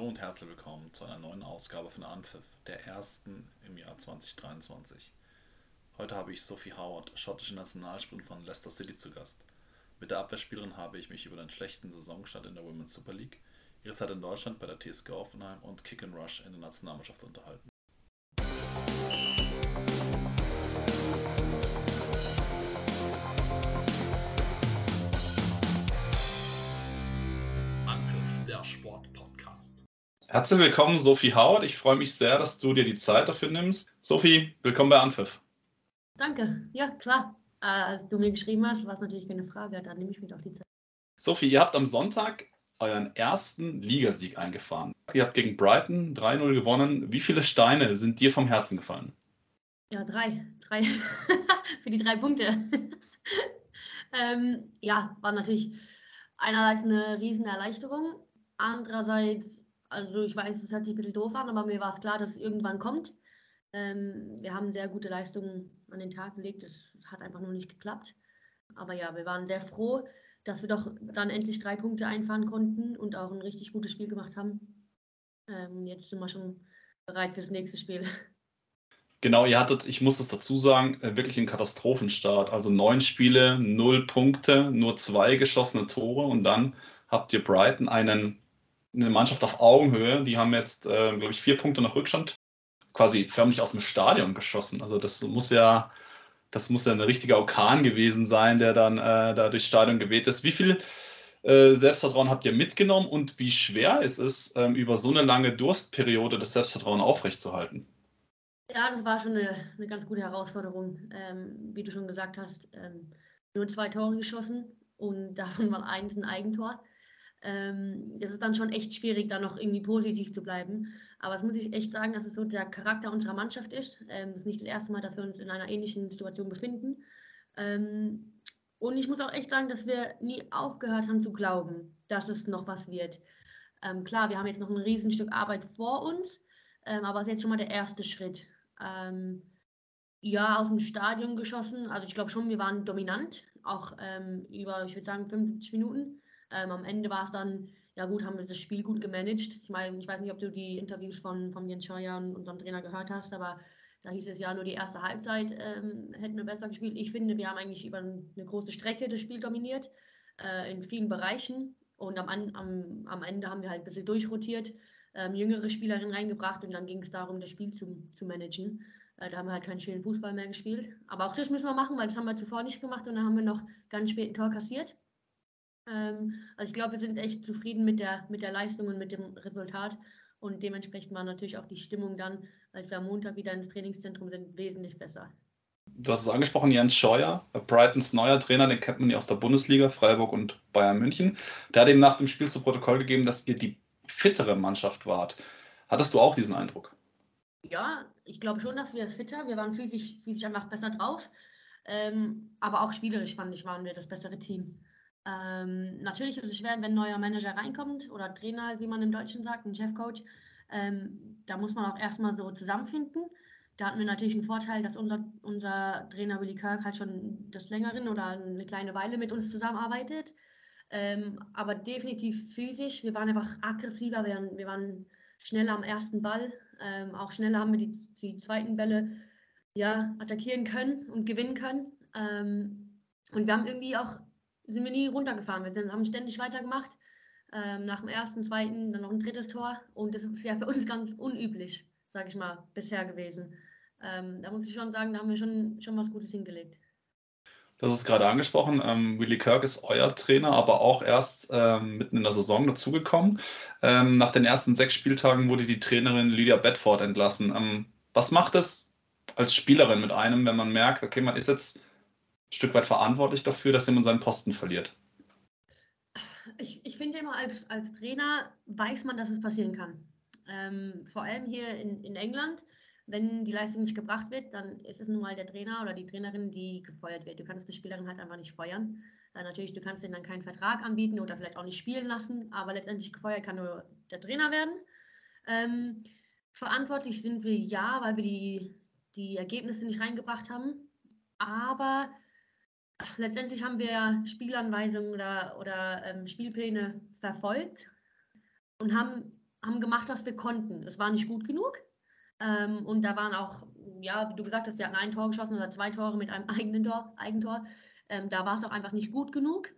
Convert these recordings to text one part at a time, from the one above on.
Hallo und herzlich willkommen zu einer neuen Ausgabe von Anpfiff, der ersten im Jahr 2023. Heute habe ich Sophie Howard, schottische Nationalspielerin von Leicester City, zu Gast. Mit der Abwehrspielerin habe ich mich über den schlechten Saisonstart in der Women's Super League, ihre Zeit in Deutschland bei der TSG Offenheim und Kick and Rush in der Nationalmannschaft unterhalten. Herzlich willkommen, Sophie Howard. Ich freue mich sehr, dass du dir die Zeit dafür nimmst. Sophie, willkommen bei Anpfiff. Danke. Ja, klar. Äh, als du mir geschrieben hast, war es natürlich keine Frage. Dann nehme ich mir doch die Zeit. Sophie, ihr habt am Sonntag euren ersten Ligasieg eingefahren. Ihr habt gegen Brighton 3-0 gewonnen. Wie viele Steine sind dir vom Herzen gefallen? Ja, drei. Drei. Für die drei Punkte. ähm, ja, war natürlich einerseits eine riesen Erleichterung. Andererseits also ich weiß, es hört sich ein bisschen doof an, aber mir war es klar, dass es irgendwann kommt. Ähm, wir haben sehr gute Leistungen an den Tag gelegt. Es hat einfach nur nicht geklappt. Aber ja, wir waren sehr froh, dass wir doch dann endlich drei Punkte einfahren konnten und auch ein richtig gutes Spiel gemacht haben. Ähm, jetzt sind wir schon bereit fürs nächste Spiel. Genau, ihr hattet, ich muss es dazu sagen, äh, wirklich einen Katastrophenstart. Also neun Spiele, null Punkte, nur zwei geschossene Tore und dann habt ihr Brighton einen eine Mannschaft auf Augenhöhe. Die haben jetzt, äh, glaube ich, vier Punkte nach Rückstand quasi förmlich aus dem Stadion geschossen. Also das muss ja, das muss ja ein richtiger Orkan gewesen sein, der dann äh, da durchs Stadion geweht ist. Wie viel äh, Selbstvertrauen habt ihr mitgenommen und wie schwer ist es, ähm, über so eine lange Durstperiode das Selbstvertrauen aufrechtzuerhalten? Ja, das war schon eine, eine ganz gute Herausforderung. Ähm, wie du schon gesagt hast, ähm, nur zwei Tore geschossen und davon war eins ein Eigentor ähm, das ist dann schon echt schwierig, da noch irgendwie positiv zu bleiben. Aber es muss ich echt sagen, dass es so der Charakter unserer Mannschaft ist. Ähm, das ist nicht das erste Mal, dass wir uns in einer ähnlichen Situation befinden. Ähm, und ich muss auch echt sagen, dass wir nie aufgehört haben zu glauben, dass es noch was wird. Ähm, klar, wir haben jetzt noch ein Riesenstück Arbeit vor uns, ähm, aber es ist jetzt schon mal der erste Schritt. Ähm, ja, aus dem Stadion geschossen. Also ich glaube schon, wir waren dominant, auch über, ich würde sagen, 75 Minuten. Ähm, am Ende war es dann, ja gut, haben wir das Spiel gut gemanagt. Ich meine, ich weiß nicht, ob du die Interviews von, von Jens Scheuer und unserem Trainer gehört hast, aber da hieß es ja nur die erste Halbzeit ähm, hätten wir besser gespielt. Ich finde, wir haben eigentlich über eine große Strecke das Spiel dominiert, äh, in vielen Bereichen. Und am, am, am Ende haben wir halt ein bisschen durchrotiert, ähm, jüngere Spielerinnen reingebracht und dann ging es darum, das Spiel zu, zu managen. Äh, da haben wir halt keinen schönen Fußball mehr gespielt. Aber auch das müssen wir machen, weil das haben wir zuvor nicht gemacht und dann haben wir noch ganz spät ein Tor kassiert. Ähm, also ich glaube, wir sind echt zufrieden mit der, mit der Leistung und mit dem Resultat. Und dementsprechend war natürlich auch die Stimmung dann, als wir am Montag wieder ins Trainingszentrum sind, wesentlich besser. Du hast es angesprochen, Jens Scheuer, Brightons neuer Trainer, den kennt man ja aus der Bundesliga, Freiburg und Bayern München. Der hat eben nach dem Spiel zu Protokoll gegeben, dass ihr die fittere Mannschaft wart. Hattest du auch diesen Eindruck? Ja, ich glaube schon, dass wir fitter, wir waren physisch, physisch einfach besser drauf. Ähm, aber auch spielerisch fand ich, waren wir das bessere Team. Ähm, natürlich ist es schwer, wenn ein neuer Manager reinkommt oder Trainer, wie man im Deutschen sagt, ein Chefcoach. Ähm, da muss man auch erstmal so zusammenfinden. Da hatten wir natürlich einen Vorteil, dass unser, unser Trainer Willy Kirk halt schon des Längeren oder eine kleine Weile mit uns zusammenarbeitet. Ähm, aber definitiv physisch. Wir waren einfach aggressiver, wir waren, wir waren schneller am ersten Ball. Ähm, auch schneller haben wir die, die zweiten Bälle ja, attackieren können und gewinnen können. Ähm, und wir haben irgendwie auch sind wir nie runtergefahren. Wir sind, haben ständig weitergemacht. Ähm, nach dem ersten, zweiten, dann noch ein drittes Tor. Und das ist ja für uns ganz unüblich, sage ich mal, bisher gewesen. Ähm, da muss ich schon sagen, da haben wir schon, schon was Gutes hingelegt. Hast es gerade angesprochen, ähm, Willy Kirk ist euer Trainer, aber auch erst ähm, mitten in der Saison dazugekommen. Ähm, nach den ersten sechs Spieltagen wurde die Trainerin Lydia Bedford entlassen. Ähm, was macht es als Spielerin mit einem, wenn man merkt, okay, man ist jetzt Stück weit verantwortlich dafür, dass jemand seinen Posten verliert? Ich, ich finde immer, als, als Trainer weiß man, dass es passieren kann. Ähm, vor allem hier in, in England, wenn die Leistung nicht gebracht wird, dann ist es nun mal der Trainer oder die Trainerin, die gefeuert wird. Du kannst die Spielerin halt einfach nicht feuern. Äh, natürlich, du kannst ihnen dann keinen Vertrag anbieten oder vielleicht auch nicht spielen lassen, aber letztendlich gefeuert kann nur der Trainer werden. Ähm, verantwortlich sind wir ja, weil wir die, die Ergebnisse nicht reingebracht haben. Aber letztendlich haben wir Spielanweisungen oder, oder ähm, Spielpläne verfolgt und haben haben gemacht, was wir konnten. Es war nicht gut genug. Ähm, und da waren auch, ja, wie du gesagt hast, wir hatten ein Tor geschossen oder zwei Tore mit einem eigenen Tor, Eigentor. Ähm, da war es auch einfach nicht gut genug.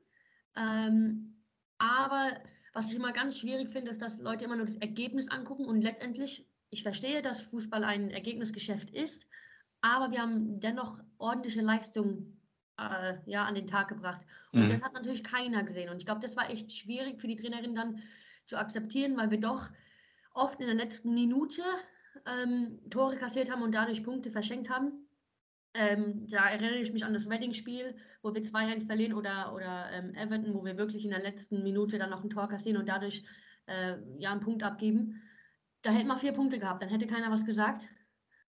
Ähm, aber was ich immer ganz schwierig finde, ist, dass Leute immer nur das Ergebnis angucken und letztendlich, ich verstehe, dass Fußball ein Ergebnisgeschäft ist, aber wir haben dennoch ordentliche Leistungen äh, ja, an den Tag gebracht. Und mhm. das hat natürlich keiner gesehen. Und ich glaube, das war echt schwierig für die Trainerin dann zu akzeptieren, weil wir doch oft in der letzten Minute ähm, Tore kassiert haben und dadurch Punkte verschenkt haben. Ähm, da erinnere ich mich an das Wedding-Spiel, wo wir 2-1 verlieren oder, oder ähm, Everton, wo wir wirklich in der letzten Minute dann noch ein Tor kassieren und dadurch äh, ja einen Punkt abgeben. Da hätten wir vier Punkte gehabt, dann hätte keiner was gesagt.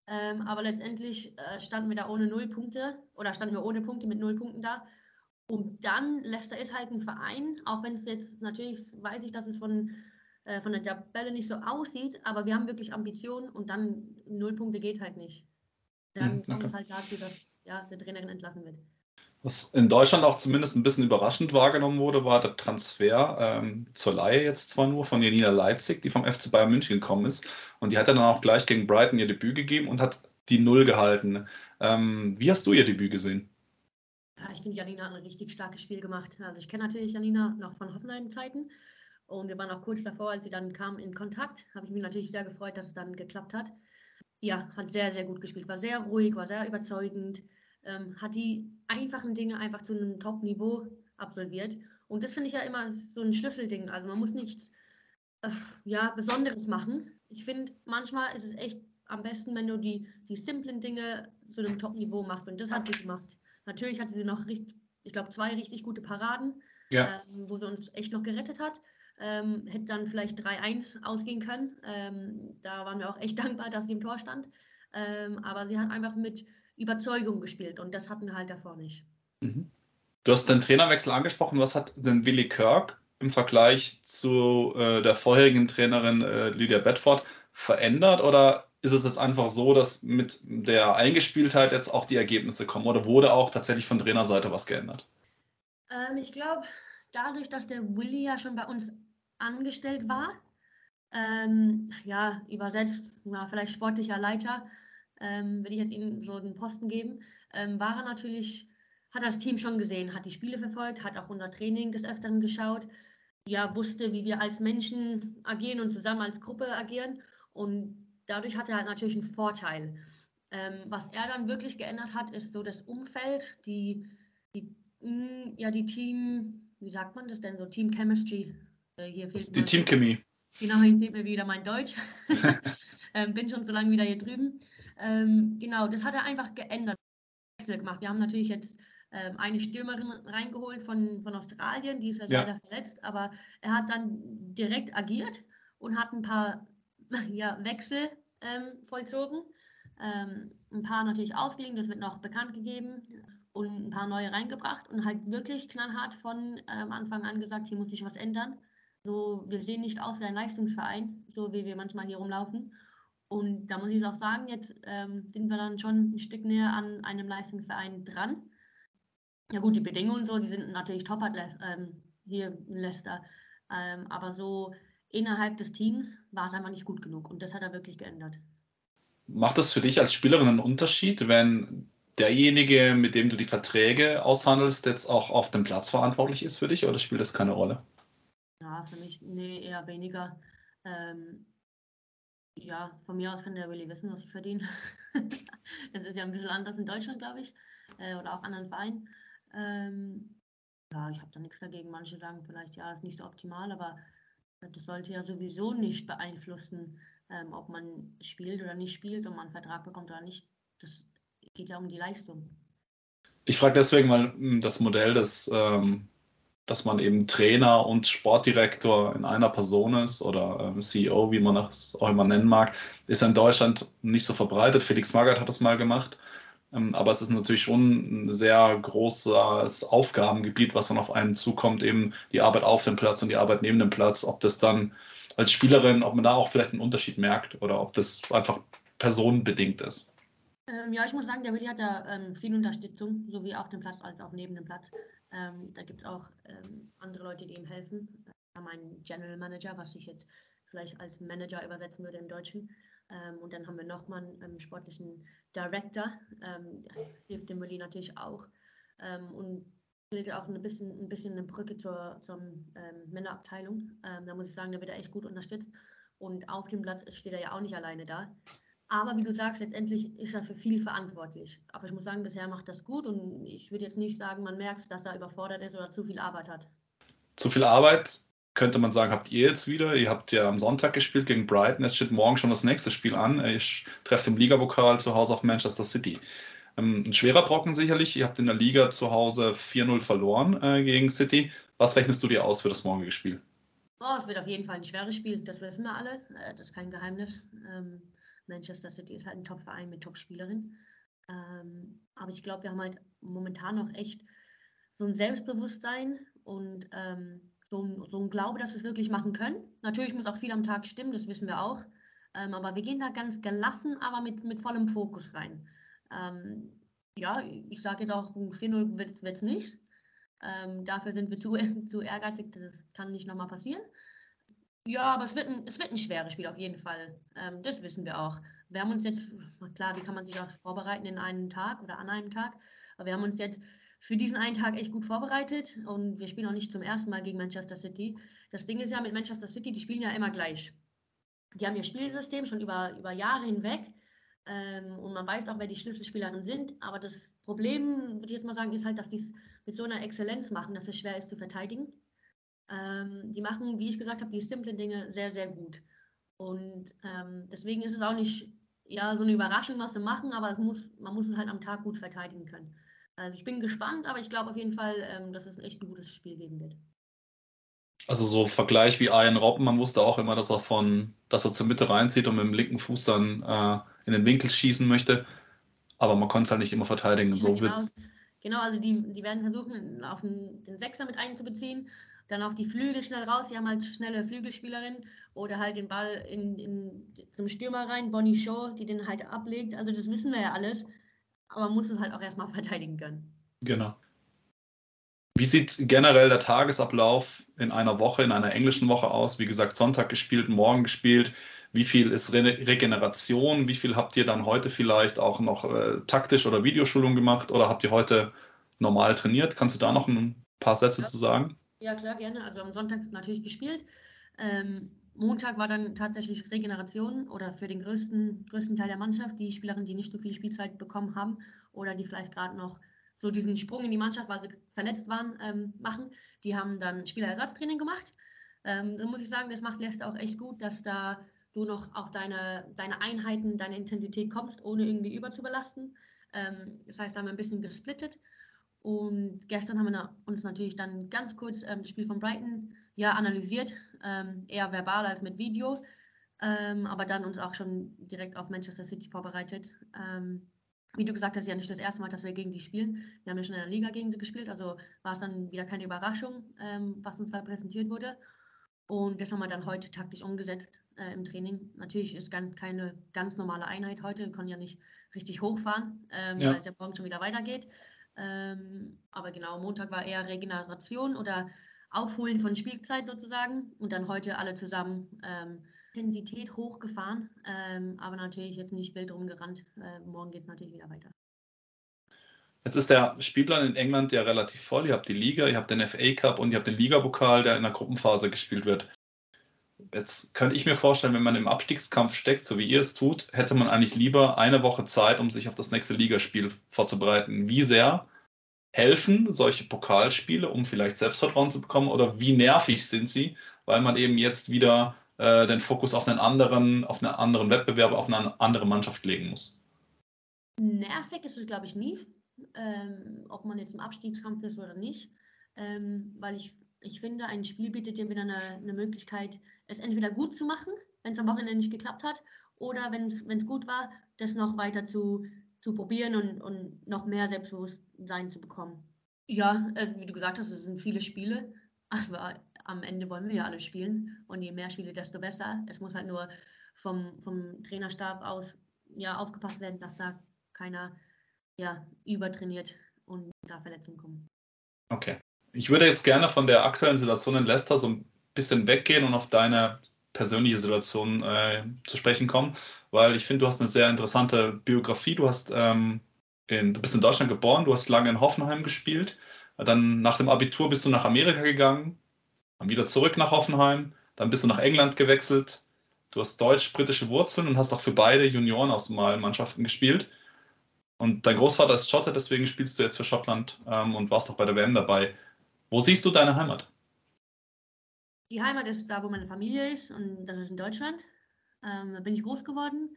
Ähm, aber letztendlich äh, standen wir da ohne null Punkte oder standen wir ohne Punkte mit null Punkten da. Und dann, Leicester ist halt ein Verein, auch wenn es jetzt natürlich, weiß ich, dass es von, äh, von der Tabelle nicht so aussieht, aber wir haben wirklich Ambitionen und dann null Punkte geht halt nicht. Dann okay. kommt es halt dazu, dass ja, der Trainerin entlassen wird. Was in Deutschland auch zumindest ein bisschen überraschend wahrgenommen wurde, war der Transfer ähm, zur Laie jetzt zwar nur von Janina Leipzig, die vom FC Bayern München gekommen ist. Und die hat dann auch gleich gegen Brighton ihr Debüt gegeben und hat die Null gehalten. Ähm, wie hast du ihr Debüt gesehen? Ja, ich finde, Janina hat ein richtig starkes Spiel gemacht. Also ich kenne natürlich Janina noch von Hoffenheim-Zeiten. Und wir waren auch kurz davor, als sie dann kam, in Kontakt. Habe ich mich natürlich sehr gefreut, dass es dann geklappt hat. Ja, hat sehr, sehr gut gespielt. War sehr ruhig, war sehr überzeugend ähm, hat die einfachen Dinge einfach zu einem Top-Niveau absolviert. Und das finde ich ja immer so ein Schlüsselding. Also man muss nichts äh, ja, Besonderes machen. Ich finde, manchmal ist es echt am besten, wenn du die, die simplen Dinge zu einem Top-Niveau machst. Und das hat sie gemacht. Natürlich hatte sie noch, richtig, ich glaube, zwei richtig gute Paraden, ja. ähm, wo sie uns echt noch gerettet hat. Ähm, hätte dann vielleicht 3-1 ausgehen können. Ähm, da waren wir auch echt dankbar, dass sie im Tor stand. Ähm, aber sie hat einfach mit, Überzeugung gespielt und das hatten wir halt davor nicht. Mhm. Du hast den Trainerwechsel angesprochen. Was hat denn Willy Kirk im Vergleich zu äh, der vorherigen Trainerin äh, Lydia Bedford verändert oder ist es jetzt einfach so, dass mit der Eingespieltheit jetzt auch die Ergebnisse kommen oder wurde auch tatsächlich von Trainerseite was geändert? Ähm, ich glaube, dadurch, dass der Willy ja schon bei uns angestellt war, ähm, ja, übersetzt, war vielleicht sportlicher Leiter, ähm, wenn ich jetzt Ihnen so einen Posten geben, ähm, war er natürlich, hat das Team schon gesehen, hat die Spiele verfolgt, hat auch unser Training des Öfteren geschaut, ja, wusste, wie wir als Menschen agieren und zusammen als Gruppe agieren und dadurch hat er halt natürlich einen Vorteil. Ähm, was er dann wirklich geändert hat, ist so das Umfeld, die, die, mh, hm, ja, die Team, wie sagt man das denn, so Team Chemistry. Äh, hier fehlt die Teamchemie. Genau, hier fehlt mir wieder mein Deutsch. ähm, bin schon so lange wieder hier drüben. Ähm, genau, das hat er einfach geändert, Wechsel gemacht. Wir haben natürlich jetzt ähm, eine Stürmerin reingeholt von, von Australien, die ist ja, ja. leider verletzt, aber er hat dann direkt agiert und hat ein paar ja, Wechsel ähm, vollzogen. Ähm, ein paar natürlich ausgeliehen, das wird noch bekannt gegeben und ein paar neue reingebracht und halt wirklich knallhart von ähm, Anfang an gesagt, hier muss sich was ändern. So, wir sehen nicht aus wie ein Leistungsverein, so wie wir manchmal hier rumlaufen. Und da muss ich auch sagen, jetzt ähm, sind wir dann schon ein Stück näher an einem Leistungsverein dran. Ja gut, die Bedingungen so, die sind natürlich top ähm, hier in Leicester. Ähm, aber so innerhalb des Teams war es einfach nicht gut genug und das hat er wirklich geändert. Macht das für dich als Spielerin einen Unterschied, wenn derjenige, mit dem du die Verträge aushandelst, jetzt auch auf dem Platz verantwortlich ist für dich oder spielt das keine Rolle? Ja, für mich nee, eher weniger. Ähm, ja, von mir aus kann der Willi wissen, was ich verdiene. das ist ja ein bisschen anders in Deutschland, glaube ich, äh, oder auch anderen Vereinen. Ähm, ja, ich habe da nichts dagegen. Manche sagen vielleicht, ja, ist nicht so optimal, aber das sollte ja sowieso nicht beeinflussen, ähm, ob man spielt oder nicht spielt und man einen Vertrag bekommt oder nicht. Das geht ja um die Leistung. Ich frage deswegen, weil hm, das Modell des ähm, dass man eben Trainer und Sportdirektor in einer Person ist oder äh, CEO, wie man das auch immer nennen mag, ist in Deutschland nicht so verbreitet. Felix Magath hat das mal gemacht. Ähm, aber es ist natürlich schon ein sehr großes Aufgabengebiet, was dann auf einen zukommt, eben die Arbeit auf dem Platz und die Arbeit neben dem Platz. Ob das dann als Spielerin, ob man da auch vielleicht einen Unterschied merkt oder ob das einfach personenbedingt ist. Ähm, ja, ich muss sagen, der Willi hat da ähm, viel Unterstützung, sowie auf dem Platz als auch neben dem Platz. Ähm, da gibt es auch ähm, andere Leute, die ihm helfen. Wir haben einen General Manager, was sich jetzt vielleicht als Manager übersetzen würde im Deutschen. Ähm, und dann haben wir nochmal einen ähm, sportlichen Director, ähm, hilft dem Willi natürlich auch. Und bildet auch ein bisschen, ein bisschen eine Brücke zur, zur Männerabteilung. Da muss ich sagen, da wird er echt gut unterstützt. Und auf dem Platz steht er ja auch nicht alleine da. Aber wie du sagst, letztendlich ist er für viel verantwortlich. Aber ich muss sagen, bisher macht das gut und ich würde jetzt nicht sagen, man merkt, dass er überfordert ist oder zu viel Arbeit hat. Zu viel Arbeit könnte man sagen, habt ihr jetzt wieder. Ihr habt ja am Sonntag gespielt gegen Brighton. Es steht morgen schon das nächste Spiel an. Ich treffe im Ligapokal zu Hause auf Manchester City. Ähm, ein schwerer Brocken sicherlich. Ihr habt in der Liga zu Hause 4-0 verloren äh, gegen City. Was rechnest du dir aus für das morgige Spiel? Oh, es wird auf jeden Fall ein schweres Spiel. Das wissen wir alle. Äh, das ist kein Geheimnis. Ähm, Manchester City ist halt ein Top-Verein mit Top-Spielerin. Ähm, aber ich glaube, wir haben halt momentan noch echt so ein Selbstbewusstsein und ähm, so, ein, so ein Glaube, dass wir es wirklich machen können. Natürlich muss auch viel am Tag stimmen, das wissen wir auch. Ähm, aber wir gehen da ganz gelassen, aber mit, mit vollem Fokus rein. Ähm, ja, ich sage jetzt auch, 4-0 wird es nicht. Ähm, dafür sind wir zu, zu ehrgeizig, das kann nicht nochmal passieren. Ja, aber es wird, ein, es wird ein schweres Spiel auf jeden Fall. Ähm, das wissen wir auch. Wir haben uns jetzt, klar, wie kann man sich auch vorbereiten in einem Tag oder an einem Tag, aber wir haben uns jetzt für diesen einen Tag echt gut vorbereitet und wir spielen auch nicht zum ersten Mal gegen Manchester City. Das Ding ist ja mit Manchester City, die spielen ja immer gleich. Die haben ihr Spielsystem schon über, über Jahre hinweg ähm, und man weiß auch, wer die Schlüsselspielerinnen sind. Aber das Problem, würde ich jetzt mal sagen, ist halt, dass die es mit so einer Exzellenz machen, dass es schwer ist zu verteidigen. Ähm, die machen, wie ich gesagt habe, die simplen Dinge sehr, sehr gut. Und ähm, deswegen ist es auch nicht ja, so eine Überraschung, was sie machen, aber muss, man muss es halt am Tag gut verteidigen können. Also ich bin gespannt, aber ich glaube auf jeden Fall, ähm, dass es echt ein gutes Spiel geben wird. Also so Vergleich wie Ian Robben, man wusste auch immer, dass er von, dass er zur Mitte reinzieht und mit dem linken Fuß dann äh, in den Winkel schießen möchte. Aber man konnte es halt nicht immer verteidigen. Ja, so genau, genau, also die, die werden versuchen, auf den, den Sechser mit einzubeziehen, dann auf die Flügel schnell raus. Die haben halt schnelle Flügelspielerinnen oder halt den Ball in, in zum Stürmer rein, Bonnie Shaw, die den halt ablegt. Also das wissen wir ja alles aber man muss es halt auch erstmal verteidigen können. Genau. Wie sieht generell der Tagesablauf in einer Woche, in einer englischen Woche aus? Wie gesagt, Sonntag gespielt, morgen gespielt. Wie viel ist Re Regeneration? Wie viel habt ihr dann heute vielleicht auch noch äh, taktisch oder Videoschulung gemacht? Oder habt ihr heute normal trainiert? Kannst du da noch ein paar Sätze ja. zu sagen? Ja, klar, gerne. Also am Sonntag natürlich gespielt. Ähm, Montag war dann tatsächlich Regeneration oder für den größten, größten Teil der Mannschaft, die Spielerinnen, die nicht so viel Spielzeit bekommen haben oder die vielleicht gerade noch so diesen Sprung in die Mannschaft, weil sie verletzt waren, ähm, machen. Die haben dann Spielerersatztraining gemacht. Ähm, da muss ich sagen, das macht Leicester auch echt gut, dass da du noch auf deine, deine Einheiten, deine Intensität kommst, ohne irgendwie überzubelasten. Ähm, das heißt, da haben wir ein bisschen gesplittet. Und gestern haben wir uns natürlich dann ganz kurz ähm, das Spiel von Brighton ja, analysiert, ähm, eher verbal als mit Video, ähm, aber dann uns auch schon direkt auf Manchester City vorbereitet. Ähm, wie du gesagt hast, ja nicht das erste Mal, dass wir gegen die spielen. Wir haben ja schon in der Liga gegen sie gespielt, also war es dann wieder keine Überraschung, ähm, was uns da präsentiert wurde. Und das haben wir dann heute taktisch umgesetzt äh, im Training. Natürlich ist ganz, keine ganz normale Einheit heute. Wir können ja nicht richtig hochfahren, ähm, ja. weil es ja morgen schon wieder weitergeht. Ähm, aber genau, Montag war eher Regeneration oder Aufholen von Spielzeit sozusagen und dann heute alle zusammen ähm, Intensität hochgefahren, ähm, aber natürlich jetzt nicht wild rumgerannt. Äh, morgen geht es natürlich wieder weiter. Jetzt ist der Spielplan in England ja relativ voll. Ihr habt die Liga, ihr habt den FA Cup und ihr habt den Ligapokal, der in der Gruppenphase gespielt wird. Jetzt könnte ich mir vorstellen, wenn man im Abstiegskampf steckt, so wie ihr es tut, hätte man eigentlich lieber eine Woche Zeit, um sich auf das nächste Ligaspiel vorzubereiten. Wie sehr helfen solche Pokalspiele, um vielleicht Selbstvertrauen zu bekommen? Oder wie nervig sind sie, weil man eben jetzt wieder äh, den Fokus auf einen anderen, auf einen anderen Wettbewerb, auf eine andere Mannschaft legen muss? Nervig ist es, glaube ich, nie, ähm, ob man jetzt im Abstiegskampf ist oder nicht, ähm, weil ich, ich finde, ein Spiel bietet dir wieder eine, eine Möglichkeit, es entweder gut zu machen, wenn es am Wochenende nicht geklappt hat, oder wenn es gut war, das noch weiter zu, zu probieren und, und noch mehr Selbstbewusstsein zu bekommen. Ja, äh, wie du gesagt hast, es sind viele Spiele, aber am Ende wollen wir ja alle spielen und je mehr Spiele, desto besser. Es muss halt nur vom, vom Trainerstab aus ja, aufgepasst werden, dass da keiner ja, übertrainiert und da Verletzungen kommen. Okay. Ich würde jetzt gerne von der aktuellen Situation in Leicester so ein bisschen weggehen und auf deine persönliche Situation äh, zu sprechen kommen, weil ich finde, du hast eine sehr interessante Biografie. Du hast ähm, in, du bist in Deutschland geboren, du hast lange in Hoffenheim gespielt, dann nach dem Abitur bist du nach Amerika gegangen, dann wieder zurück nach Hoffenheim, dann bist du nach England gewechselt. Du hast deutsch-britische Wurzeln und hast auch für beide Junioren aus Mannschaften gespielt. Und dein Großvater ist Schotte, deswegen spielst du jetzt für Schottland ähm, und warst auch bei der WM dabei. Wo siehst du deine Heimat? Die Heimat ist da, wo meine Familie ist und das ist in Deutschland. Ähm, da bin ich groß geworden.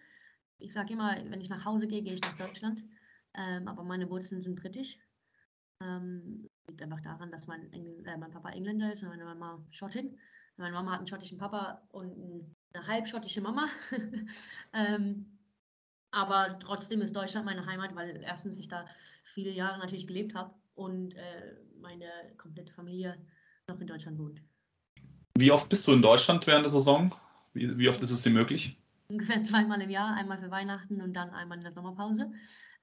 Ich sage immer, wenn ich nach Hause gehe, gehe ich nach Deutschland. Ähm, aber meine Wurzeln sind britisch. Ähm, liegt einfach daran, dass mein, Engl äh, mein Papa Engländer ist und meine Mama Schottin. Meine Mama hat einen schottischen Papa und eine halbschottische Mama. ähm, aber trotzdem ist Deutschland meine Heimat, weil erstens ich da viele Jahre natürlich gelebt habe und äh, meine komplette Familie noch in Deutschland wohnt. Wie oft bist du in Deutschland während der Saison? Wie, wie oft ist es dir möglich? Ungefähr zweimal im Jahr, einmal für Weihnachten und dann einmal in der Sommerpause.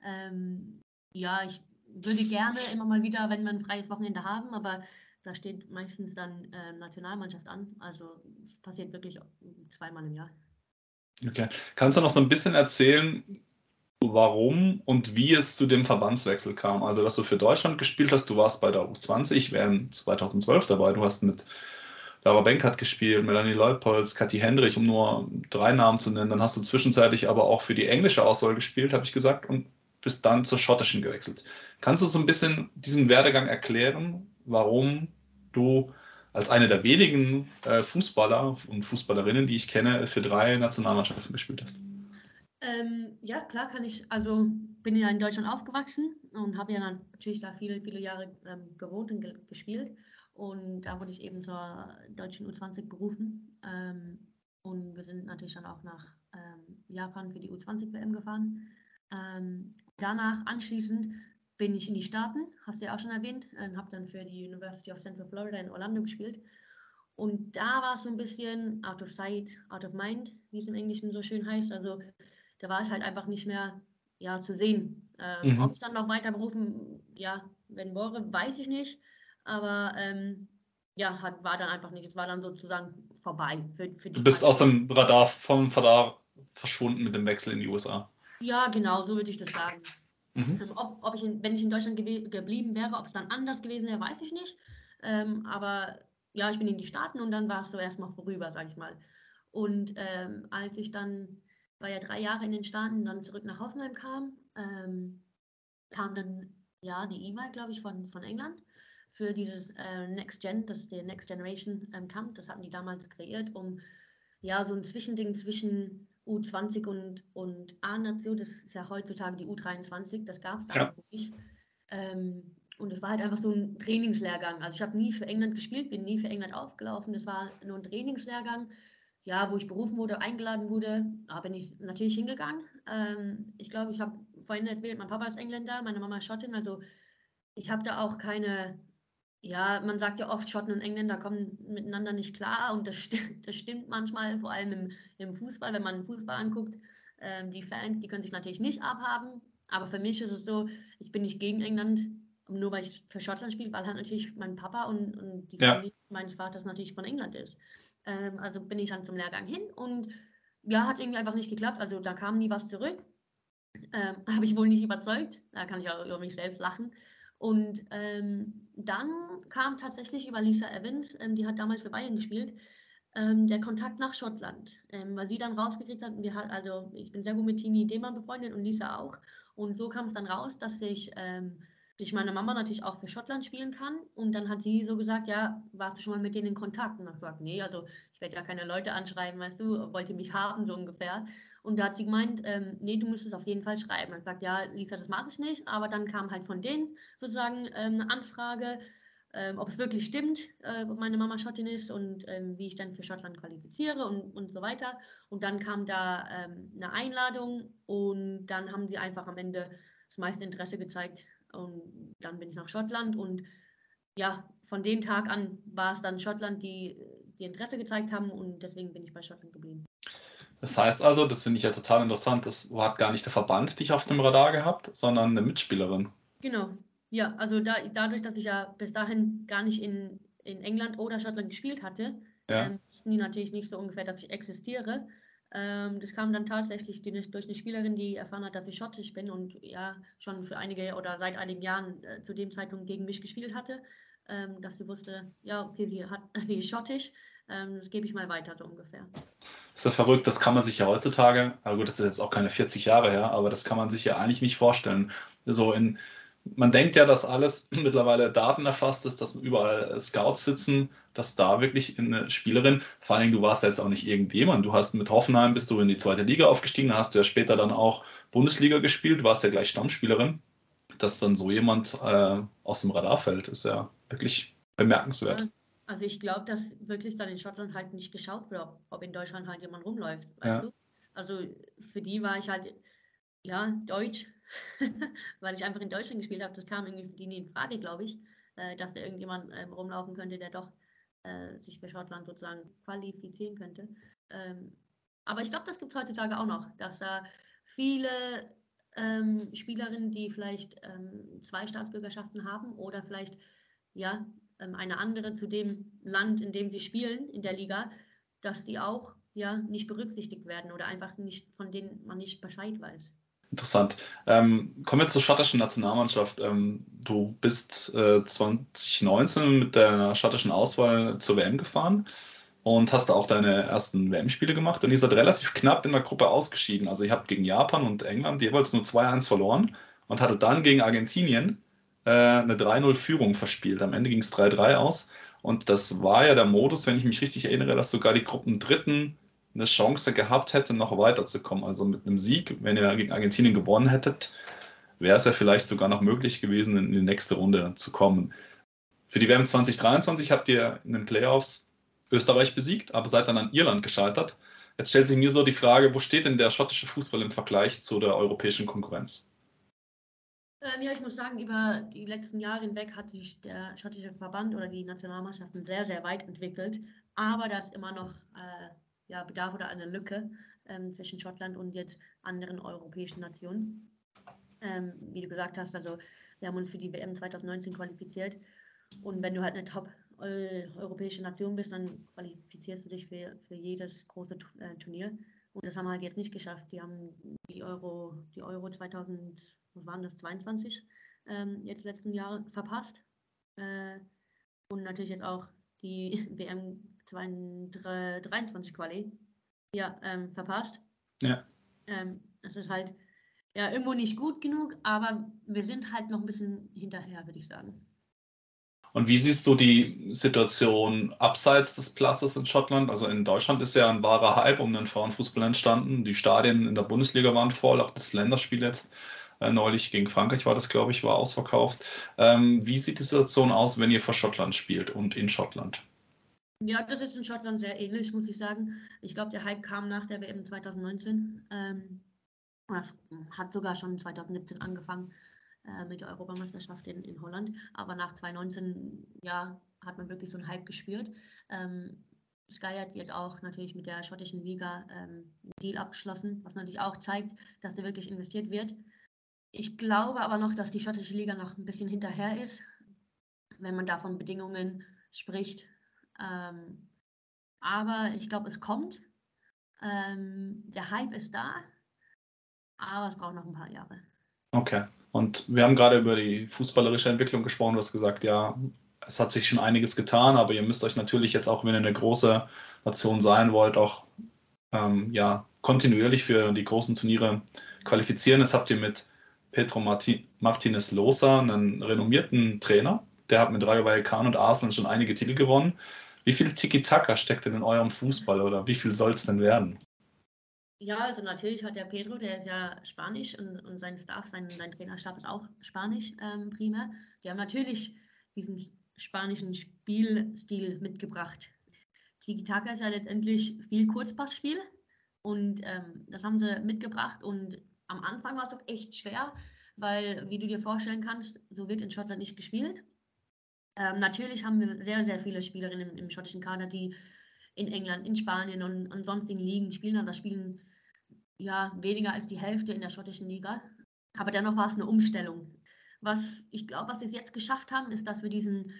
Ähm, ja, ich würde gerne immer mal wieder, wenn wir ein freies Wochenende haben, aber da steht meistens dann äh, Nationalmannschaft an. Also es passiert wirklich zweimal im Jahr. Okay. Kannst du noch so ein bisschen erzählen, warum und wie es zu dem Verbandswechsel kam? Also, dass du für Deutschland gespielt hast, du warst bei der U20, während 2012 dabei, du hast mit Lara Benkert gespielt, Melanie Leupolz, Kathi Hendrich, um nur drei Namen zu nennen. Dann hast du zwischenzeitlich aber auch für die englische Auswahl gespielt, habe ich gesagt, und bist dann zur schottischen gewechselt. Kannst du so ein bisschen diesen Werdegang erklären, warum du als eine der wenigen äh, Fußballer und Fußballerinnen, die ich kenne, für drei Nationalmannschaften gespielt hast? Ähm, ja, klar kann ich. Also bin ja in Deutschland aufgewachsen und habe ja natürlich da viele, viele Jahre ähm, gewohnt und ge gespielt. Und da wurde ich eben zur deutschen U20 berufen. Ähm, und wir sind natürlich dann auch nach ähm, Japan für die U20-WM gefahren. Ähm, danach anschließend bin ich in die Staaten, hast du ja auch schon erwähnt, und habe dann für die University of Central Florida in Orlando gespielt. Und da war es so ein bisschen out of sight, out of mind, wie es im Englischen so schön heißt. Also da war ich halt einfach nicht mehr ja, zu sehen. Ähm, mhm. Ob ich dann noch weiter berufen ja, werden wollte, weiß ich nicht. Aber ähm, ja, hat, war dann einfach nicht. Es war dann sozusagen vorbei. Für, für du bist Zeit. aus dem Radar, vom Radar verschwunden mit dem Wechsel in die USA. Ja, genau, so würde ich das sagen. Mhm. Ähm, ob, ob ich in, wenn ich in Deutschland geblieben wäre, ob es dann anders gewesen wäre, weiß ich nicht. Ähm, aber ja, ich bin in die Staaten und dann war es so erstmal vorüber, sage ich mal. Und ähm, als ich dann, war ja drei Jahre in den Staaten, dann zurück nach Hoffenheim kam, ähm, kam dann ja die E-Mail, glaube ich, von, von England für dieses äh, Next Gen, das ist der Next Generation ähm, Camp. Das hatten die damals kreiert, um ja so ein Zwischending zwischen U20 und, und A-Nation, das ist ja heutzutage die U23, das gab es damals ja. nicht. Ähm, und es war halt einfach so ein Trainingslehrgang. Also ich habe nie für England gespielt, bin nie für England aufgelaufen. Das war nur ein Trainingslehrgang, ja, wo ich berufen wurde, eingeladen wurde. Da bin ich natürlich hingegangen. Ähm, ich glaube, ich habe vorhin erzählt, mein Papa ist Engländer, meine Mama ist Schottin. Also ich habe da auch keine, ja, man sagt ja oft, Schotten und Engländer kommen miteinander nicht klar. Und das, st das stimmt manchmal, vor allem im, im Fußball, wenn man Fußball anguckt. Ähm, die Fans, die können sich natürlich nicht abhaben. Aber für mich ist es so, ich bin nicht gegen England, nur weil ich für Schottland spiele, weil halt natürlich mein Papa und, und die ja. Familie meines Vaters natürlich von England ist. Ähm, also bin ich dann zum Lehrgang hin und ja, hat irgendwie einfach nicht geklappt. Also da kam nie was zurück. Ähm, Habe ich wohl nicht überzeugt. Da kann ich auch über mich selbst lachen. Und ähm, dann kam tatsächlich über Lisa Evans, ähm, die hat damals für Bayern gespielt, ähm, der Kontakt nach Schottland, ähm, weil sie dann rausgekriegt hat, wir hat, also ich bin sehr gut mit Tini Demann befreundet und Lisa auch. Und so kam es dann raus, dass ich ähm, ich meine Mama natürlich auch für Schottland spielen kann. Und dann hat sie so gesagt, ja, warst du schon mal mit denen in Kontakt? Und ich gesagt, nee, also ich werde ja keine Leute anschreiben, weißt du, wollt ihr mich haben, so ungefähr. Und da hat sie gemeint, ähm, nee, du müsstest auf jeden Fall schreiben. Und ich gesagt, ja, Lisa, das mache ich nicht. Aber dann kam halt von denen sozusagen ähm, eine Anfrage, ähm, ob es wirklich stimmt, äh, ob meine Mama Schottin ist und ähm, wie ich dann für Schottland qualifiziere und, und so weiter. Und dann kam da ähm, eine Einladung und dann haben sie einfach am Ende das meiste Interesse gezeigt, und dann bin ich nach Schottland und ja, von dem Tag an war es dann Schottland, die, die Interesse gezeigt haben und deswegen bin ich bei Schottland geblieben. Das heißt also, das finde ich ja total interessant, das hat gar nicht der Verband dich auf dem Radar gehabt, sondern eine Mitspielerin. Genau, ja, also da, dadurch, dass ich ja bis dahin gar nicht in, in England oder Schottland gespielt hatte, Ja. Ähm, die natürlich nicht so ungefähr, dass ich existiere. Ähm, das kam dann tatsächlich durch eine Spielerin, die erfahren hat, dass ich schottisch bin und ja schon für einige oder seit einigen Jahren äh, zu dem Zeitpunkt gegen mich gespielt hatte, ähm, dass sie wusste, ja, okay, sie, hat, sie ist schottisch, ähm, das gebe ich mal weiter, so ungefähr. Das ist ja verrückt, das kann man sich ja heutzutage, aber gut, das ist jetzt auch keine 40 Jahre her, aber das kann man sich ja eigentlich nicht vorstellen. So in, man denkt ja, dass alles mittlerweile Daten erfasst ist, dass überall Scouts sitzen, dass da wirklich eine Spielerin, vor allem du warst ja jetzt auch nicht irgendjemand, du hast mit Hoffenheim bist du in die zweite Liga aufgestiegen, da hast du ja später dann auch Bundesliga gespielt, warst ja gleich Stammspielerin, dass dann so jemand äh, aus dem Radar fällt, ist ja wirklich bemerkenswert. Also ich glaube, dass wirklich dann in Schottland halt nicht geschaut wird, ob in Deutschland halt jemand rumläuft, ja. Also für die war ich halt, ja, deutsch, weil ich einfach in Deutschland gespielt habe. Das kam irgendwie für die nie in Frage, glaube ich, äh, dass da irgendjemand ähm, rumlaufen könnte, der doch äh, sich für Schottland sozusagen qualifizieren könnte. Ähm, aber ich glaube, das gibt es heutzutage auch noch, dass da viele ähm, Spielerinnen, die vielleicht ähm, zwei Staatsbürgerschaften haben oder vielleicht ja ähm, eine andere zu dem Land, in dem sie spielen in der Liga, dass die auch ja nicht berücksichtigt werden oder einfach nicht von denen man nicht Bescheid weiß. Interessant. Ähm, kommen wir zur schottischen Nationalmannschaft. Ähm, du bist äh, 2019 mit der schottischen Auswahl zur WM gefahren und hast da auch deine ersten WM-Spiele gemacht und ihr seid relativ knapp in der Gruppe ausgeschieden. Also ihr habt gegen Japan und England jeweils nur 2-1 verloren und hattet dann gegen Argentinien äh, eine 3-0-Führung verspielt. Am Ende ging es 3-3 aus. Und das war ja der Modus, wenn ich mich richtig erinnere, dass sogar die Gruppen Dritten eine Chance gehabt hätte, noch weiterzukommen. Also mit einem Sieg, wenn ihr gegen Argentinien gewonnen hättet, wäre es ja vielleicht sogar noch möglich gewesen, in die nächste Runde zu kommen. Für die WM 2023 habt ihr in den Playoffs Österreich besiegt, aber seid dann an Irland gescheitert. Jetzt stellt sich mir so die Frage, wo steht denn der schottische Fußball im Vergleich zu der europäischen Konkurrenz? Ähm, ja, ich muss sagen, über die letzten Jahre hinweg hat sich der schottische Verband oder die Nationalmannschaften sehr, sehr weit entwickelt. Aber da ist immer noch äh, ja, Bedarf oder eine Lücke ähm, zwischen Schottland und jetzt anderen europäischen Nationen. Ähm, wie du gesagt hast, also wir haben uns für die WM 2019 qualifiziert und wenn du halt eine top europäische Nation bist, dann qualifizierst du dich für, für jedes große äh, Turnier. Und das haben wir halt jetzt nicht geschafft. Die haben die Euro, die Euro 2000, was waren das, 22, ähm, jetzt letzten Jahr verpasst. Äh, und natürlich jetzt auch die WM 23 Quali ja, ähm, verpasst. Ja. Ähm, das ist halt ja irgendwo nicht gut genug, aber wir sind halt noch ein bisschen hinterher, würde ich sagen. Und wie siehst du die Situation abseits des Platzes in Schottland? Also in Deutschland ist ja ein wahrer Hype um den Frauenfußball entstanden. Die Stadien in der Bundesliga waren voll, auch das Länderspiel jetzt äh, neulich gegen Frankreich war das, glaube ich, war ausverkauft. Ähm, wie sieht die Situation aus, wenn ihr vor Schottland spielt und in Schottland? Ja, das ist in Schottland sehr ähnlich, muss ich sagen. Ich glaube, der Hype kam nach der WM 2019. Ähm, das hat sogar schon 2017 angefangen äh, mit der Europameisterschaft in, in Holland. Aber nach 2019, ja, hat man wirklich so einen Hype gespürt. Ähm, Sky hat jetzt auch natürlich mit der schottischen Liga ähm, einen Deal abgeschlossen, was natürlich auch zeigt, dass da wirklich investiert wird. Ich glaube aber noch, dass die schottische Liga noch ein bisschen hinterher ist, wenn man da von Bedingungen spricht, ähm, aber ich glaube, es kommt. Ähm, der Hype ist da, aber es braucht noch ein paar Jahre. Okay. Und wir haben gerade über die fußballerische Entwicklung gesprochen. Du hast gesagt, ja, es hat sich schon einiges getan, aber ihr müsst euch natürlich jetzt auch, wenn ihr eine große Nation sein wollt, auch ähm, ja, kontinuierlich für die großen Turniere qualifizieren. Jetzt habt ihr mit Pedro Marti Martinez Losa einen renommierten Trainer. Der hat mit Rayo Vallecano und Arsenal schon einige Titel gewonnen. Wie viel Tiki-Taka steckt denn in eurem Fußball oder wie viel soll es denn werden? Ja, also natürlich hat der Pedro, der ist ja Spanisch und, und sein Staff, sein, sein Trainerstab ist auch Spanisch ähm, primär. Die haben natürlich diesen spanischen Spielstil mitgebracht. Tiki-Taka ist ja letztendlich viel Kurzpassspiel und ähm, das haben sie mitgebracht und am Anfang war es auch echt schwer, weil, wie du dir vorstellen kannst, so wird in Schottland nicht gespielt. Ähm, natürlich haben wir sehr, sehr viele Spielerinnen im, im, schottischen Kader, die in England, in Spanien und, und sonstigen Ligen spielen. Und da spielen ja weniger als die Hälfte in der schottischen Liga. Aber dennoch war es eine Umstellung. Was ich glaube, was wir jetzt geschafft haben, ist, dass wir diesen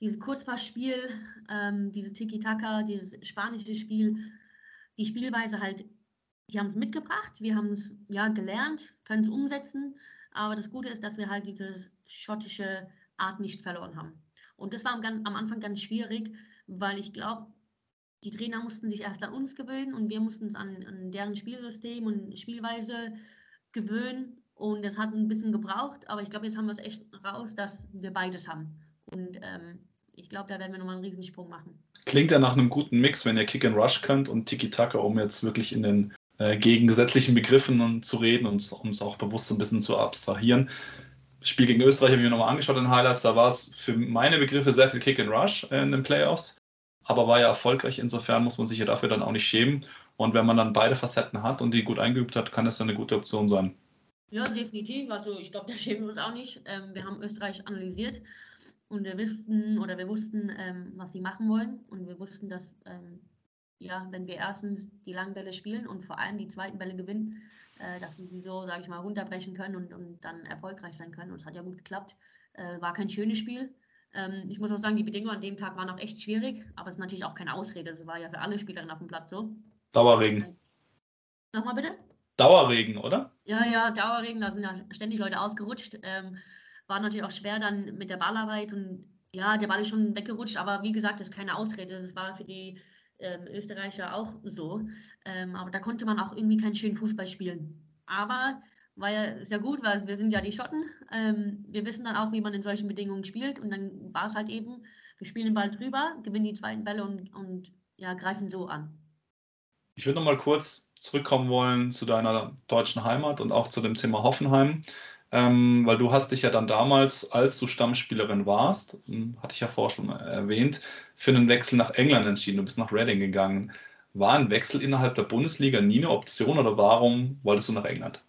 dieses Kurzpassspiel, ähm, dieses Tiki-Taka, dieses spanische Spiel, die Spielweise halt, die haben es mitgebracht, wir haben es ja gelernt, können es umsetzen, aber das Gute ist, dass wir halt diese schottische Art nicht verloren haben. Und das war am, am Anfang ganz schwierig, weil ich glaube, die Trainer mussten sich erst an uns gewöhnen und wir mussten es an, an deren Spielsystem und Spielweise gewöhnen. Und das hat ein bisschen gebraucht, aber ich glaube, jetzt haben wir es echt raus, dass wir beides haben. Und ähm, ich glaube, da werden wir nochmal einen Riesensprung machen. Klingt ja nach einem guten Mix, wenn ihr Kick and Rush könnt und Tiki-Taka, um jetzt wirklich in den äh, gegengesetzlichen Begriffen zu reden und um es auch bewusst ein bisschen zu abstrahieren. Spiel gegen Österreich habe ich mir nochmal angeschaut in Highlights. Da war es für meine Begriffe sehr viel Kick and Rush in den Playoffs, aber war ja erfolgreich. Insofern muss man sich ja dafür dann auch nicht schämen. Und wenn man dann beide Facetten hat und die gut eingeübt hat, kann das dann eine gute Option sein. Ja, definitiv. Also ich glaube, da schämen wir uns auch nicht. Ähm, wir haben Österreich analysiert und wir wussten oder wir wussten, ähm, was sie machen wollen und wir wussten, dass ähm, ja, wenn wir erstens die langen Bälle spielen und vor allem die zweiten Bälle gewinnen, äh, dass sie so, sage ich mal, runterbrechen können und, und dann erfolgreich sein können. Und es hat ja gut geklappt. Äh, war kein schönes Spiel. Ähm, ich muss auch sagen, die Bedingungen an dem Tag waren auch echt schwierig, aber es ist natürlich auch keine Ausrede. Das war ja für alle Spielerinnen auf dem Platz so. Dauerregen. Äh, Nochmal bitte? Dauerregen, oder? Ja, ja, Dauerregen, da sind ja ständig Leute ausgerutscht. Ähm, war natürlich auch schwer dann mit der Ballarbeit und ja, der Ball ist schon weggerutscht, aber wie gesagt, das ist keine Ausrede. Das war für die ähm, Österreicher auch so. Ähm, aber da konnte man auch irgendwie keinen schönen Fußball spielen. Aber war ja sehr gut, weil wir sind ja die Schotten. Ähm, wir wissen dann auch, wie man in solchen Bedingungen spielt. Und dann war es halt eben, wir spielen den Ball drüber, gewinnen die zweiten Bälle und, und ja, greifen so an. Ich würde noch mal kurz zurückkommen wollen zu deiner deutschen Heimat und auch zu dem Thema Hoffenheim. Ähm, weil du hast dich ja dann damals, als du Stammspielerin warst, hm, hatte ich ja vorher schon erwähnt, für einen Wechsel nach England entschieden. Du bist nach Reading gegangen. War ein Wechsel innerhalb der Bundesliga nie eine Option oder warum wolltest du nach England?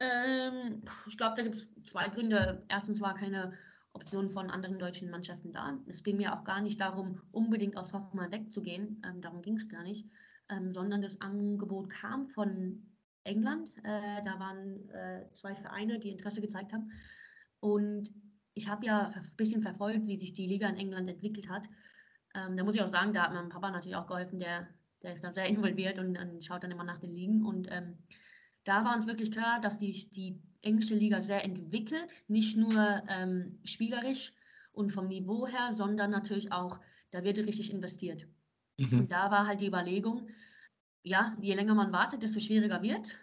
Ähm, ich glaube, da gibt es zwei Gründe. Erstens war keine Option von anderen deutschen Mannschaften da. Es ging mir auch gar nicht darum, unbedingt aus Hoffenheim wegzugehen. Ähm, darum ging es gar nicht. Ähm, sondern das Angebot kam von England. Äh, da waren äh, zwei Vereine, die Interesse gezeigt haben. Und ich habe ja ein bisschen verfolgt, wie sich die Liga in England entwickelt hat. Ähm, da muss ich auch sagen, da hat mein Papa natürlich auch geholfen, der, der ist da sehr involviert und, und schaut dann immer nach den Ligen. Und ähm, da war uns wirklich klar, dass die, die englische Liga sehr entwickelt, nicht nur ähm, spielerisch und vom Niveau her, sondern natürlich auch, da wird richtig investiert. Mhm. Und da war halt die Überlegung, ja, je länger man wartet, desto schwieriger wird.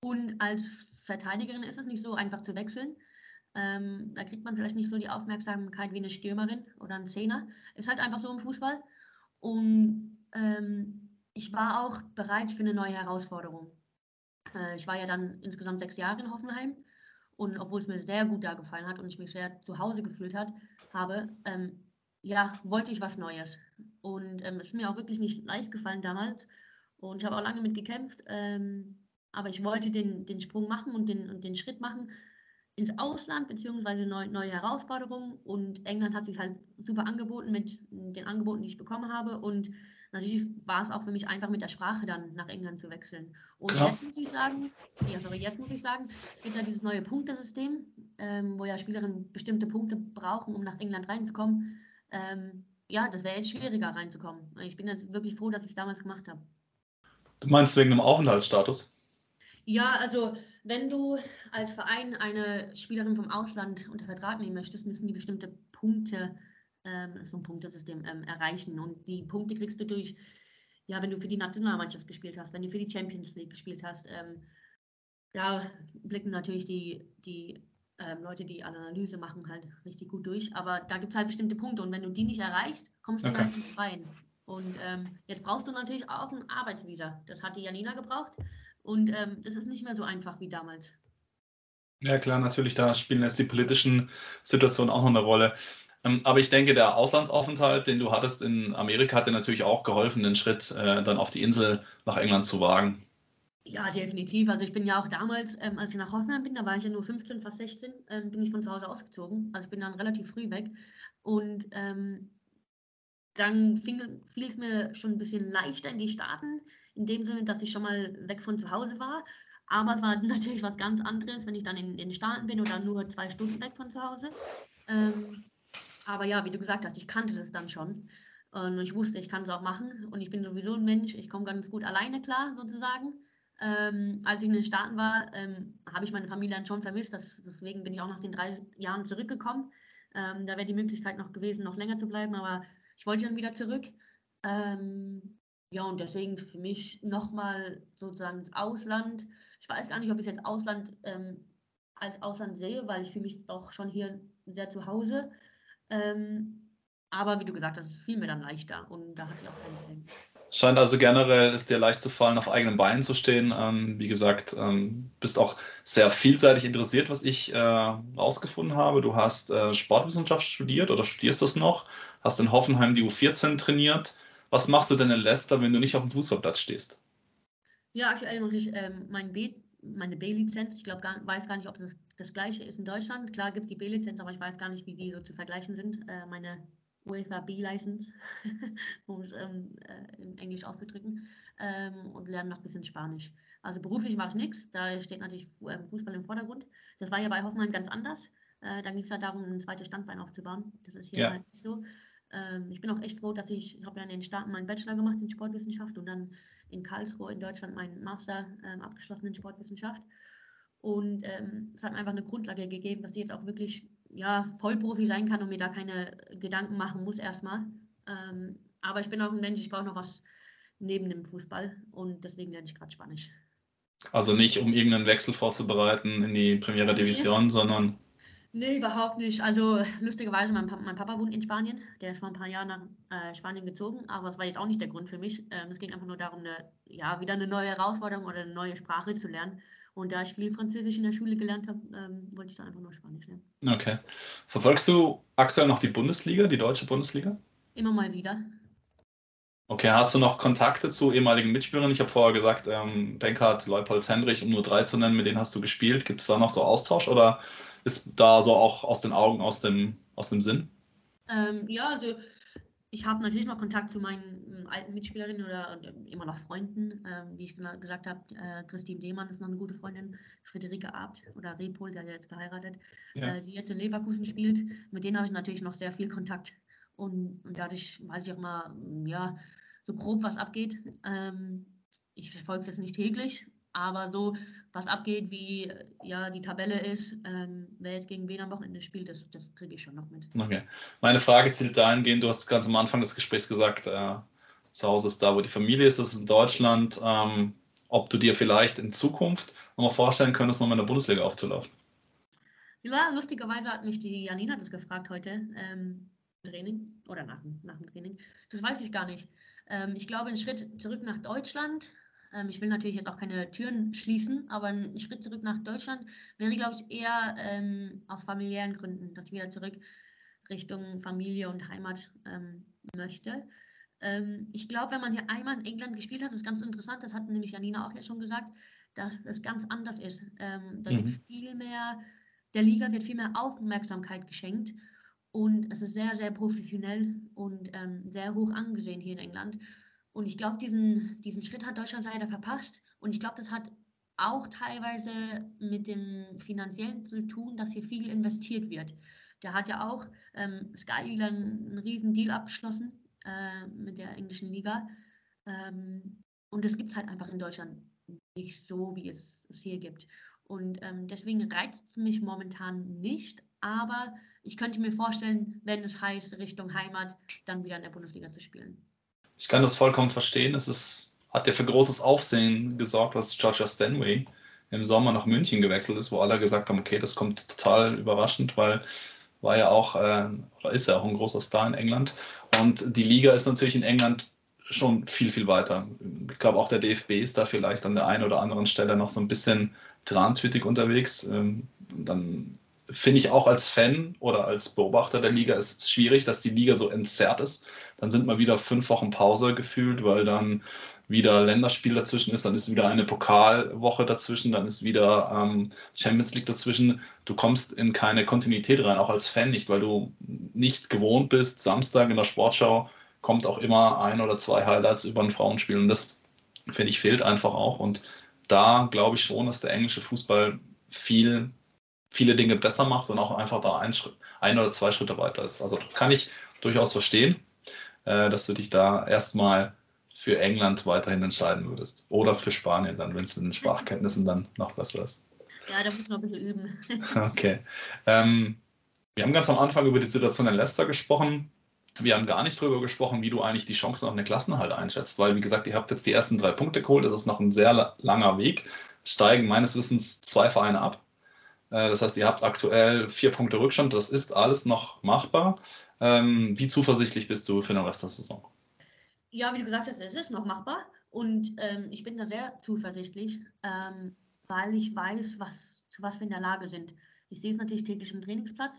Und als Verteidigerin ist es nicht so einfach zu wechseln. Ähm, da kriegt man vielleicht nicht so die Aufmerksamkeit wie eine Stürmerin oder ein Zehner. Ist halt einfach so im Fußball. Und ähm, ich war auch bereit für eine neue Herausforderung. Äh, ich war ja dann insgesamt sechs Jahre in Hoffenheim. Und obwohl es mir sehr gut da gefallen hat und ich mich sehr zu Hause gefühlt hat, habe, ähm, ja, wollte ich was Neues. Und ähm, es ist mir auch wirklich nicht leicht gefallen damals. Und ich habe auch lange mit gekämpft. Ähm, aber ich wollte den, den Sprung machen und den, und den Schritt machen ins Ausland, beziehungsweise neu, neue Herausforderungen. Und England hat sich halt super angeboten mit den Angeboten, die ich bekommen habe. Und natürlich war es auch für mich einfach mit der Sprache dann nach England zu wechseln. Und ja. jetzt muss ich sagen, ja, sorry, jetzt muss ich sagen, es gibt ja dieses neue Punktesystem, ähm, wo ja Spielerinnen bestimmte Punkte brauchen, um nach England reinzukommen. Ähm, ja, das wäre jetzt schwieriger reinzukommen. Ich bin jetzt wirklich froh, dass ich es damals gemacht habe. Du meinst wegen dem Aufenthaltsstatus? Ja, also wenn du als Verein eine Spielerin vom Ausland unter Vertrag nehmen möchtest, müssen die bestimmte Punkte, ähm, so ein Punktesystem ähm, erreichen. Und die Punkte kriegst du durch, ja, wenn du für die Nationalmannschaft gespielt hast, wenn du für die Champions League gespielt hast. Ähm, da blicken natürlich die, die ähm, Leute, die Analyse machen, halt richtig gut durch. Aber da gibt es halt bestimmte Punkte und wenn du die nicht erreichst, kommst du okay. halt nicht rein. Und ähm, jetzt brauchst du natürlich auch ein Arbeitsvisa. Das hat die Janina gebraucht. Und ähm, das ist nicht mehr so einfach wie damals. Ja, klar, natürlich, da spielen jetzt die politischen Situationen auch noch eine Rolle. Ähm, aber ich denke, der Auslandsaufenthalt, den du hattest in Amerika, hat dir natürlich auch geholfen, den Schritt äh, dann auf die Insel nach England zu wagen. Ja, definitiv. Also ich bin ja auch damals, ähm, als ich nach Hoffenheim bin, da war ich ja nur 15, fast 16, ähm, bin ich von zu Hause ausgezogen. Also ich bin dann relativ früh weg. Und ähm, dann fiel es mir schon ein bisschen leichter in die Staaten, in dem Sinne, dass ich schon mal weg von zu Hause war. Aber es war natürlich was ganz anderes, wenn ich dann in, den Staaten bin oder nur zwei Stunden weg von zu Hause. Ähm, Aber ja, wie du gesagt hast, ich kannte das dann schon. Und ich wusste, ich kann es auch machen. Und ich bin sowieso ein Mensch, ich komme ganz gut alleine klar, sozusagen. Ähm, als ich in den Staaten war, ähm, habe ich meine Familie dann schon vermisst. Das, deswegen bin ich auch nach den drei Jahren zurückgekommen. Ähm, da wäre die Möglichkeit noch gewesen, noch länger zu bleiben, aber ich wollte dann wieder zurück. Ähm, ja, und deswegen für mich nochmal sozusagen das Ausland. Ich weiß gar nicht, ob ich jetzt Ausland ähm, als Ausland sehe, weil ich fühle mich auch schon hier sehr zu Hause. Ähm, aber wie du gesagt hast, es fiel mir dann leichter und da hatte ich auch kein Problem. Scheint also generell es dir leicht zu fallen, auf eigenen Beinen zu stehen. Ähm, wie gesagt, ähm, bist auch sehr vielseitig interessiert, was ich äh, rausgefunden habe. Du hast äh, Sportwissenschaft studiert oder studierst das noch, hast in Hoffenheim die U14 trainiert. Was machst du denn in Leicester, wenn du nicht auf dem Fußballplatz stehst? Ja, aktuell mache ich ähm, mein B, meine B-Lizenz. Ich glaube, weiß gar nicht, ob das das gleiche ist in Deutschland. Klar gibt es die B-Lizenz, aber ich weiß gar nicht, wie die so zu vergleichen sind. Äh, meine UEFA B-License, um es ähm, äh, in Englisch auszudrücken, ähm, und lerne noch ein bisschen Spanisch. Also beruflich mache ich nichts, da steht natürlich ähm, Fußball im Vordergrund. Das war ja bei Hoffmann ganz anders. Äh, da ging es ja darum, ein zweites Standbein aufzubauen. Das ist hier ja. halt nicht so. Ähm, ich bin auch echt froh, dass ich, ich habe ja in den Staaten meinen Bachelor gemacht in Sportwissenschaft und dann in Karlsruhe in Deutschland meinen Master ähm, abgeschlossen in Sportwissenschaft. Und ähm, es hat mir einfach eine Grundlage gegeben, dass ich jetzt auch wirklich ja, Vollprofi sein kann und mir da keine Gedanken machen muss erstmal. Ähm, aber ich bin auch ein Mensch, ich brauche noch was neben dem Fußball und deswegen lerne ich gerade Spanisch. Also nicht, um irgendeinen Wechsel vorzubereiten in die Primera Division, nee. sondern. Nee, überhaupt nicht. Also lustigerweise, mein, mein, Papa wohnt in Spanien. Der ist vor ein paar Jahren nach äh, Spanien gezogen, aber es war jetzt auch nicht der Grund für mich. Ähm, es ging einfach nur darum, eine, ja, wieder eine neue Herausforderung oder eine neue Sprache zu lernen. Und da ich viel Französisch in der Schule gelernt habe, ähm, wollte ich dann einfach nur Spanisch lernen. Okay. Verfolgst du aktuell noch die Bundesliga, die deutsche Bundesliga? Immer mal wieder. Okay, hast du noch Kontakte zu ehemaligen Mitspielern? Ich habe vorher gesagt, ähm, Benkert, Leupold, Hendrich, um nur drei zu nennen, mit denen hast du gespielt. Gibt es da noch so Austausch oder ist da so auch aus den Augen, aus dem, aus dem Sinn? Ähm, ja, also ich habe natürlich noch Kontakt zu meinen ähm, alten Mitspielerinnen oder äh, immer noch Freunden. Ähm, wie ich gesagt habe, äh, Christine Lehmann ist noch eine gute Freundin, Friederike Abt oder Repol, der jetzt geheiratet, ja. äh, die jetzt in Leverkusen spielt. Mit denen habe ich natürlich noch sehr viel Kontakt. Und, und, dadurch weiß ich auch mal, ja, so grob, was abgeht. Ähm, ich verfolge es jetzt nicht täglich, aber so, was abgeht, wie ja die Tabelle ist, ähm, wer jetzt gegen wen am Wochenende spielt, das, das kriege ich schon noch mit. Okay. Meine Frage zielt dahingehend, du hast ganz am Anfang des Gesprächs gesagt, äh, zu Hause ist da, wo die Familie ist, das ist in Deutschland. Ähm, ob du dir vielleicht in Zukunft noch mal vorstellen könntest, nochmal in der Bundesliga aufzulaufen? Ja, lustigerweise hat mich die Janina das gefragt heute ähm, im Training oder nach, nach dem Training. Das weiß ich gar nicht. Ähm, ich glaube, ein Schritt zurück nach Deutschland ähm, ich will natürlich jetzt auch keine Türen schließen, aber ein Schritt zurück nach Deutschland wäre, glaube ich, eher ähm, aus familiären Gründen, dass ich wieder zurück Richtung Familie und Heimat ähm, möchte. Ähm, ich glaube, wenn man hier einmal in England gespielt hat, das ist ganz interessant, das hat nämlich Janina auch jetzt schon gesagt, dass es ganz anders ist. Ähm, da mhm. wird viel mehr, der Liga wird viel mehr Aufmerksamkeit geschenkt und es ist sehr, sehr professionell und ähm, sehr hoch angesehen hier in England. Und ich glaube, diesen, diesen Schritt hat Deutschland leider verpasst. Und ich glaube, das hat auch teilweise mit dem Finanziellen zu tun, dass hier viel investiert wird. Der hat ja auch ähm, Sky wieder einen, einen riesen Deal abgeschlossen äh, mit der englischen Liga. Ähm, und das gibt es halt einfach in Deutschland nicht so, wie es es hier gibt. Und ähm, deswegen reizt es mich momentan nicht. Aber ich könnte mir vorstellen, wenn es heißt, Richtung Heimat, dann wieder in der Bundesliga zu spielen. Ich kann das vollkommen verstehen. Es ist, hat ja für großes Aufsehen gesorgt, dass Georgia Stanway im Sommer nach München gewechselt ist, wo alle gesagt haben, okay, das kommt total überraschend, weil war ja auch, äh, oder ist ja auch ein großer Star in England. Und die Liga ist natürlich in England schon viel, viel weiter. Ich glaube, auch der DFB ist da vielleicht an der einen oder anderen Stelle noch so ein bisschen trantwittig unterwegs. Ähm, dann finde ich auch als Fan oder als Beobachter der Liga ist es schwierig, dass die Liga so entzerrt ist. Dann sind mal wieder fünf Wochen Pause gefühlt, weil dann wieder Länderspiel dazwischen ist, dann ist wieder eine Pokalwoche dazwischen, dann ist wieder ähm, Champions League dazwischen. Du kommst in keine Kontinuität rein, auch als Fan nicht, weil du nicht gewohnt bist. Samstag in der Sportschau kommt auch immer ein oder zwei Highlights über ein Frauenspiel und das finde ich fehlt einfach auch. Und da glaube ich schon, dass der englische Fußball viel viele Dinge besser macht und auch einfach da ein, Schritt, ein oder zwei Schritte weiter ist. Also kann ich durchaus verstehen, äh, dass du dich da erstmal für England weiterhin entscheiden würdest. Oder für Spanien dann, wenn es mit den Sprachkenntnissen dann noch besser ist. Ja, da muss noch ein bisschen üben. okay. Ähm, wir haben ganz am Anfang über die Situation in Leicester gesprochen. Wir haben gar nicht darüber gesprochen, wie du eigentlich die Chancen auf eine Klassenhalte einschätzt, weil, wie gesagt, ihr habt jetzt die ersten drei Punkte geholt. Das ist noch ein sehr langer Weg. Steigen meines Wissens zwei Vereine ab. Äh, das heißt, ihr habt aktuell vier Punkte Rückstand. Das ist alles noch machbar. Ähm, wie zuversichtlich bist du für den Rest der Saison? Ja, wie du gesagt hast, es ist noch machbar. Und ähm, ich bin da sehr zuversichtlich, ähm, weil ich weiß, was, zu was wir in der Lage sind. Ich sehe es natürlich täglich im Trainingsplatz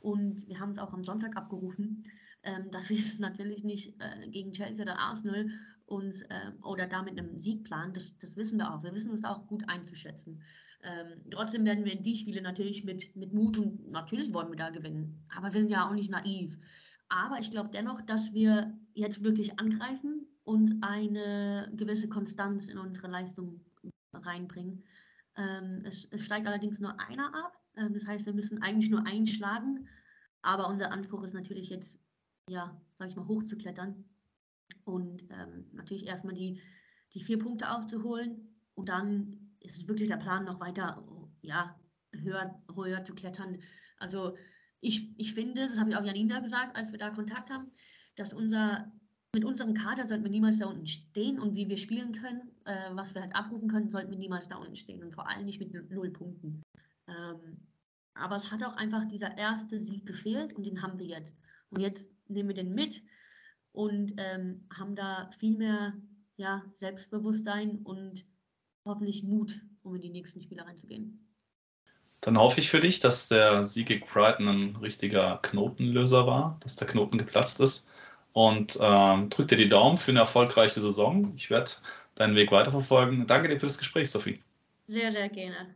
und wir haben es auch am Sonntag abgerufen, ähm, dass wir es natürlich nicht äh, gegen Chelsea oder Arsenal uns äh, oder da mit einem Sieg planen. Das, das wissen wir auch. Wir wissen es auch gut einzuschätzen. Ähm, trotzdem werden wir in die Spiele natürlich mit, mit Mut und natürlich wollen wir da gewinnen. Aber wir sind ja auch nicht naiv. Aber ich glaube dennoch, dass wir jetzt wirklich angreifen und eine gewisse Konstanz in unsere Leistung reinbringen. Ähm, es, es, steigt allerdings nur einer ab. Ähm, das heißt, wir müssen eigentlich nur einschlagen. Aber unser Anspruch ist natürlich jetzt, ja, sag ich mal, hochzuklettern. Und ähm, natürlich erstmal die, die vier Punkte aufzuholen. Und dann ist es wirklich der Plan, noch weiter, ja, höher, höher zu klettern. Also ich, ich finde, das habe ich auch Janina gesagt, als wir da Kontakt haben, dass unser mit unserem Kader sollten wir niemals da unten stehen und wie wir spielen können, äh, was wir halt abrufen können, sollten wir niemals da unten stehen und vor allem nicht mit null Punkten. Ähm, aber es hat auch einfach dieser erste Sieg gefehlt und den haben wir jetzt. Und jetzt nehmen wir den mit und ähm, haben da viel mehr ja, Selbstbewusstsein und hoffentlich Mut, um in die nächsten Spiele reinzugehen. Dann hoffe ich für dich, dass der Sieg gegen Brighton ein richtiger Knotenlöser war, dass der Knoten geplatzt ist und ähm, drück dir die Daumen für eine erfolgreiche Saison. Ich werde deinen Weg weiterverfolgen. Danke dir für das Gespräch, Sophie. Sehr, sehr gerne.